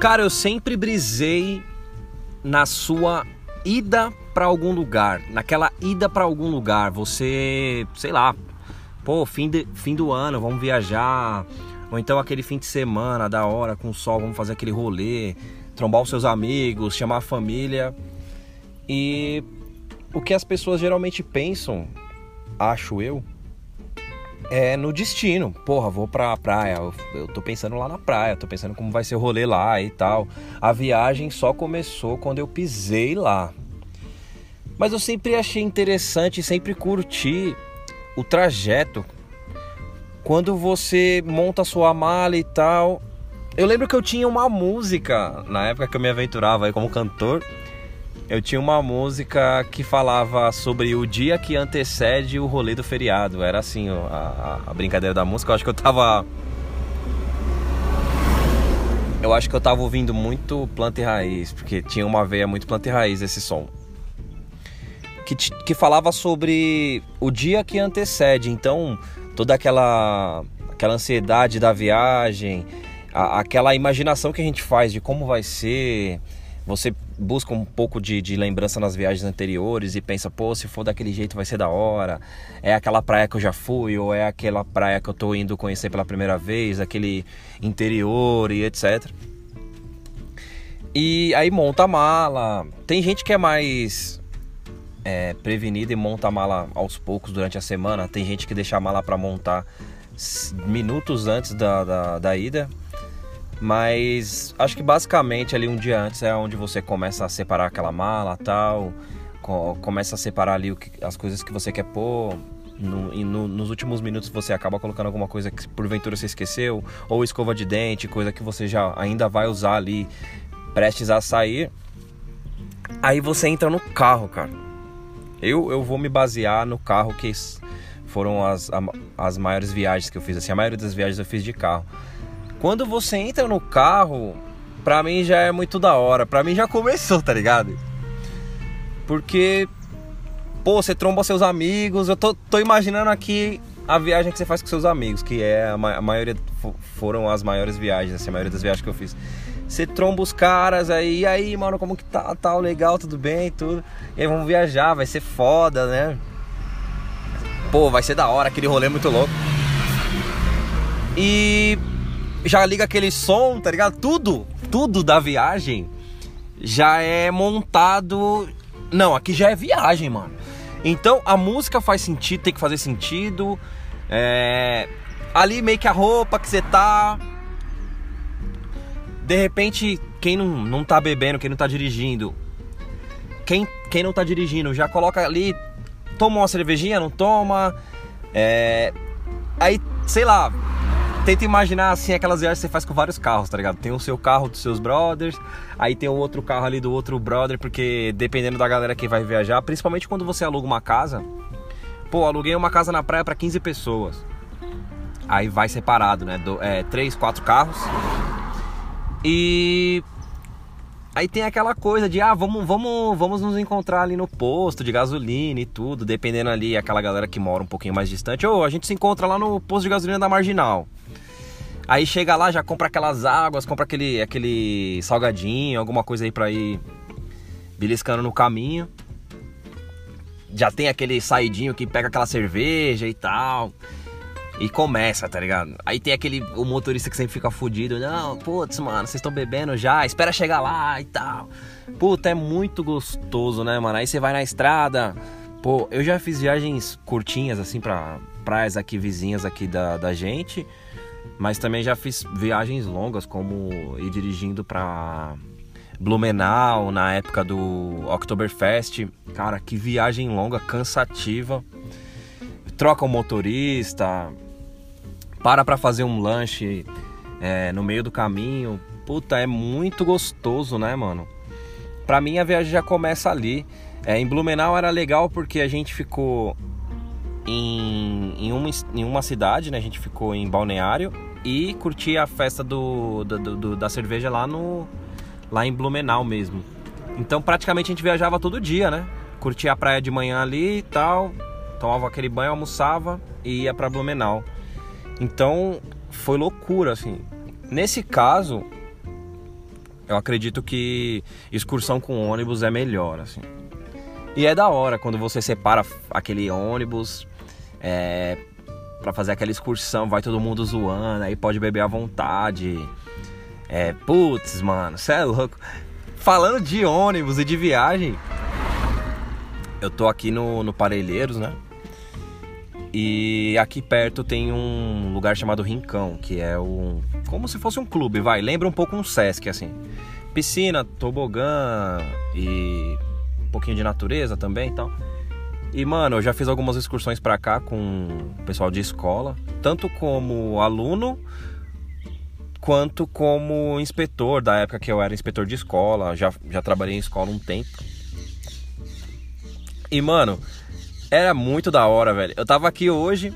Cara, eu sempre brisei na sua ida para algum lugar, naquela ida para algum lugar. Você, sei lá, pô, fim, de, fim do ano, vamos viajar. Ou então aquele fim de semana da hora com o sol, vamos fazer aquele rolê, trombar os seus amigos, chamar a família. E o que as pessoas geralmente pensam, acho eu, é no destino. Porra, vou pra praia. Eu, eu tô pensando lá na praia, tô pensando como vai ser o rolê lá e tal. A viagem só começou quando eu pisei lá. Mas eu sempre achei interessante, sempre curti o trajeto. Quando você monta sua mala e tal. Eu lembro que eu tinha uma música na época que eu me aventurava aí como cantor eu tinha uma música que falava sobre o dia que antecede o rolê do feriado. Era assim a, a, brincadeira da música. Eu acho que eu tava. Eu acho que eu tava ouvindo muito planta e raiz, porque tinha uma veia muito planta e raiz esse som. Que, que falava sobre o dia que antecede. Então, toda aquela, aquela ansiedade da viagem, a, aquela imaginação que a gente faz de como vai ser você busca um pouco de, de, lembrança nas viagens anteriores e pensa, pô, se for daquele jeito vai ser da hora. É aquela praia que eu já fui, ou é aquela praia que eu tô indo conhecer pela primeira vez, aquele interior e etc. E aí monta a mala. Tem gente que é mais é, prevenida e monta a mala aos poucos durante a semana. Tem gente que deixa a mala para montar minutos antes da, da, da ida. Mas acho que basicamente ali um dia antes é onde você começa a separar aquela mala tal, começa a separar ali que, as coisas que você quer pôr. No, e no, nos últimos minutos você acaba colocando alguma coisa que porventura você esqueceu, ou escova de dente, coisa que você já ainda vai usar ali prestes a sair. Aí você entra no carro, cara. Eu, eu vou me basear no carro que foram as, as maiores viagens que eu fiz. Assim, a maioria das viagens eu fiz de carro. Quando você entra no carro, pra mim já é muito da hora. Pra mim já começou, tá ligado? Porque, pô, você tromba seus amigos. Eu tô, tô imaginando aqui a viagem que você faz com seus amigos, que é a, ma a maioria foram as maiores viagens, assim, a maioria das viagens que eu fiz. Você tromba os caras aí, e aí, mano, como que tá, tal, legal, tudo bem, tudo. E aí vamos viajar, vai ser foda, né? Pô, vai ser da hora, aquele rolê muito louco. E já liga aquele som, tá ligado? Tudo, tudo da viagem já é montado. Não, aqui já é viagem, mano. Então a música faz sentido, tem que fazer sentido. É... Ali meio que a roupa que você tá. De repente, quem não, não tá bebendo, quem não tá dirigindo. Quem, quem não tá dirigindo já coloca ali. Toma uma cervejinha, não toma. É... Aí, sei lá, tenta imaginar assim aquelas viagens que você faz com vários carros, tá ligado? Tem o seu carro dos seus brothers, aí tem o outro carro ali do outro brother, porque dependendo da galera que vai viajar, principalmente quando você aluga uma casa. Pô, aluguei uma casa na praia para 15 pessoas. Aí vai separado, né? Do, é, três, quatro carros. E Aí tem aquela coisa de, ah, vamos, vamos, vamos nos encontrar ali no posto de gasolina e tudo, dependendo ali, aquela galera que mora um pouquinho mais distante, ou a gente se encontra lá no posto de gasolina da Marginal. Aí chega lá, já compra aquelas águas, compra aquele, aquele salgadinho, alguma coisa aí pra ir beliscando no caminho. Já tem aquele saidinho que pega aquela cerveja e tal. E começa, tá ligado? Aí tem aquele o motorista que sempre fica fudido. Não, putz, mano, vocês estão bebendo já, espera chegar lá e tal. Puta, é muito gostoso, né, mano? Aí você vai na estrada. Pô, eu já fiz viagens curtinhas, assim, pra praias aqui vizinhas aqui da, da gente. Mas também já fiz viagens longas, como ir dirigindo para Blumenau na época do Oktoberfest. Cara, que viagem longa, cansativa. Troca o motorista, para para fazer um lanche é, no meio do caminho. Puta, é muito gostoso, né, mano? Pra mim a viagem já começa ali. É, em Blumenau era legal porque a gente ficou em, em, uma, em uma cidade, né? A gente ficou em Balneário e curtia a festa do, do, do, da cerveja lá no lá em Blumenau mesmo. Então praticamente a gente viajava todo dia, né? Curtia a praia de manhã ali e tal, tomava aquele banho, almoçava e ia para Blumenau. Então foi loucura assim. Nesse caso, eu acredito que excursão com ônibus é melhor, assim. E é da hora quando você separa aquele ônibus é, para fazer aquela excursão, vai todo mundo zoando, aí pode beber à vontade. É, putz, mano, cê é louco. Falando de ônibus e de viagem, eu tô aqui no, no Parelheiros, né? E aqui perto tem um lugar chamado Rincão, que é um. como se fosse um clube, vai. Lembra um pouco um Sesc, assim. Piscina, tobogã e um pouquinho de natureza também e tal. E, mano, eu já fiz algumas excursões para cá com o pessoal de escola, tanto como aluno quanto como inspetor, da época que eu era inspetor de escola, já, já trabalhei em escola um tempo. E, mano, era muito da hora, velho. Eu tava aqui hoje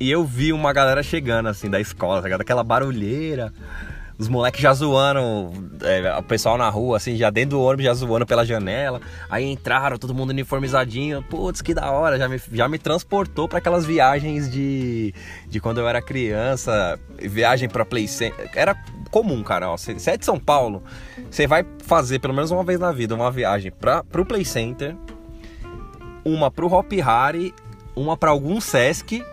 e eu vi uma galera chegando, assim, da escola, tá? Aquela barulheira. Os moleques já zoando, é, o pessoal na rua, assim, já dentro do ônibus, já zoando pela janela. Aí entraram, todo mundo uniformizadinho. Putz, que da hora, já me, já me transportou para aquelas viagens de, de quando eu era criança, viagem pra Play Center. Era comum, cara. Ó, você é de São Paulo, você vai fazer pelo menos uma vez na vida uma viagem pra, pro Play Center uma pro Hop Harry, uma para algum Sesc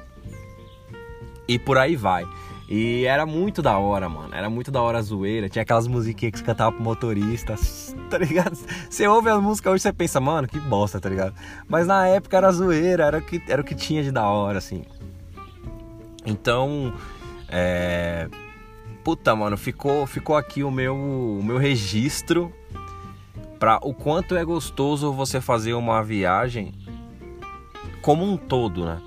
e por aí vai. E era muito da hora, mano. Era muito da hora a zoeira. Tinha aquelas musiquinhas que você cantava pro motorista, tá ligado? Você ouve a música hoje você pensa, mano, que bosta, tá ligado? Mas na época era zoeira, era o que, era o que tinha de da hora, assim. Então, é. Puta, mano, ficou, ficou aqui o meu, o meu registro para o quanto é gostoso você fazer uma viagem como um todo, né?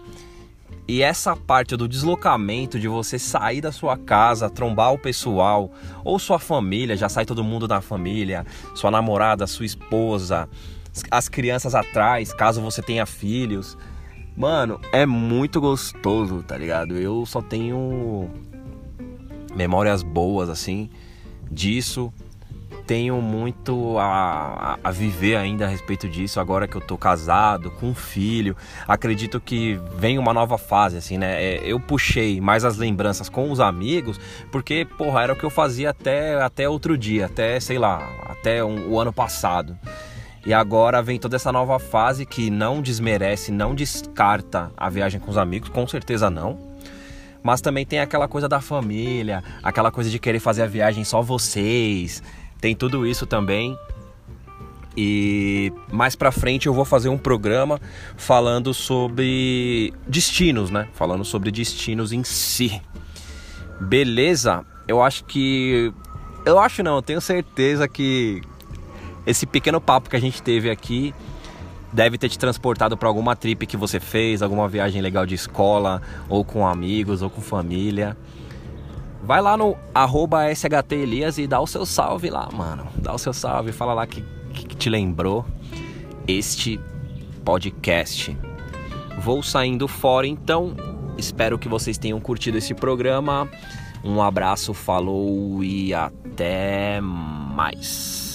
E essa parte do deslocamento, de você sair da sua casa, trombar o pessoal, ou sua família, já sai todo mundo da família, sua namorada, sua esposa, as crianças atrás, caso você tenha filhos. Mano, é muito gostoso, tá ligado? Eu só tenho memórias boas, assim, disso tenho muito a, a, viver ainda a respeito disso agora que eu tô casado, com um filho. Acredito que vem uma nova fase, assim, né? É, eu puxei mais as lembranças com os amigos, porque, porra, era o que eu fazia até, até outro dia, até, sei lá, até um, o ano passado. E agora vem toda essa nova fase que não desmerece, não descarta a viagem com os amigos, com certeza não. Mas também tem aquela coisa da família, aquela coisa de querer fazer a viagem só vocês, tem tudo isso também. E mais para frente eu vou fazer um programa falando sobre destinos, né? Falando sobre destinos em si. Beleza? Eu acho que eu acho não, eu tenho certeza que esse pequeno papo que a gente teve aqui deve ter te transportado para alguma trip que você fez, alguma viagem legal de escola, ou com amigos, ou com família. Vai lá no SHTElias e dá o seu salve lá, mano. Dá o seu salve, fala lá que, que te lembrou este podcast. Vou saindo fora então. Espero que vocês tenham curtido esse programa. Um abraço, falou e até mais.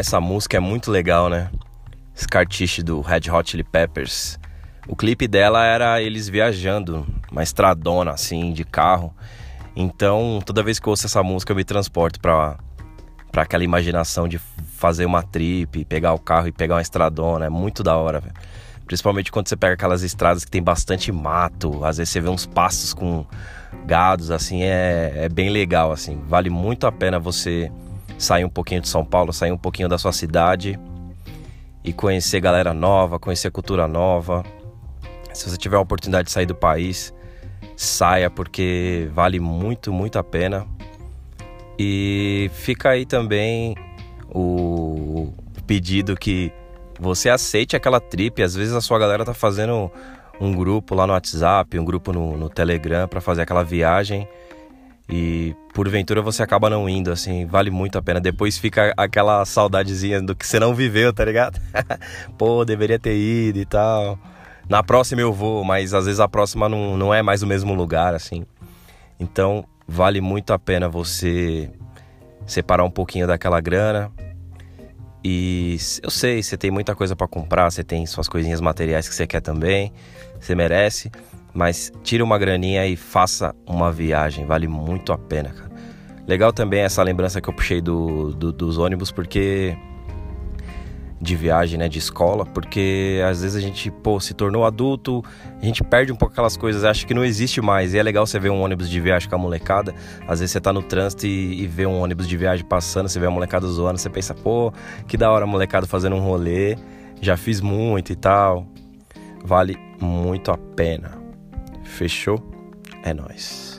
Essa música é muito legal, né? Scartiche do Red Hot Chili Peppers. O clipe dela era eles viajando, uma estradona assim, de carro. Então, toda vez que eu ouço essa música, eu me transporto pra, pra aquela imaginação de fazer uma trip, pegar o carro e pegar uma estradona. É muito da hora, velho. Principalmente quando você pega aquelas estradas que tem bastante mato, às vezes você vê uns pastos com gados, assim, é, é bem legal, assim. Vale muito a pena você sair um pouquinho de São Paulo, sair um pouquinho da sua cidade e conhecer galera nova, conhecer cultura nova. Se você tiver a oportunidade de sair do país, saia porque vale muito, muito a pena. E fica aí também o pedido que você aceite aquela trip. Às vezes a sua galera tá fazendo um grupo lá no WhatsApp, um grupo no, no Telegram para fazer aquela viagem e porventura você acaba não indo, assim, vale muito a pena. Depois fica aquela saudadezinha do que você não viveu, tá ligado? Pô, deveria ter ido e tal. Na próxima eu vou, mas às vezes a próxima não, não é mais o mesmo lugar, assim. Então vale muito a pena você separar um pouquinho daquela grana. E eu sei, você tem muita coisa para comprar, você tem suas coisinhas materiais que você quer também, você merece. Mas tire uma graninha e faça uma viagem, vale muito a pena, cara. Legal também essa lembrança que eu puxei do, do, dos ônibus, porque. De viagem, né? De escola, porque às vezes a gente, pô, se tornou adulto, a gente perde um pouco aquelas coisas, acha que não existe mais. E é legal você ver um ônibus de viagem com a molecada. Às vezes você tá no trânsito e, e vê um ônibus de viagem passando, você vê a molecada zoando, você pensa, pô, que da hora a molecada fazendo um rolê, já fiz muito e tal. Vale muito a pena. Fechou? É nóis.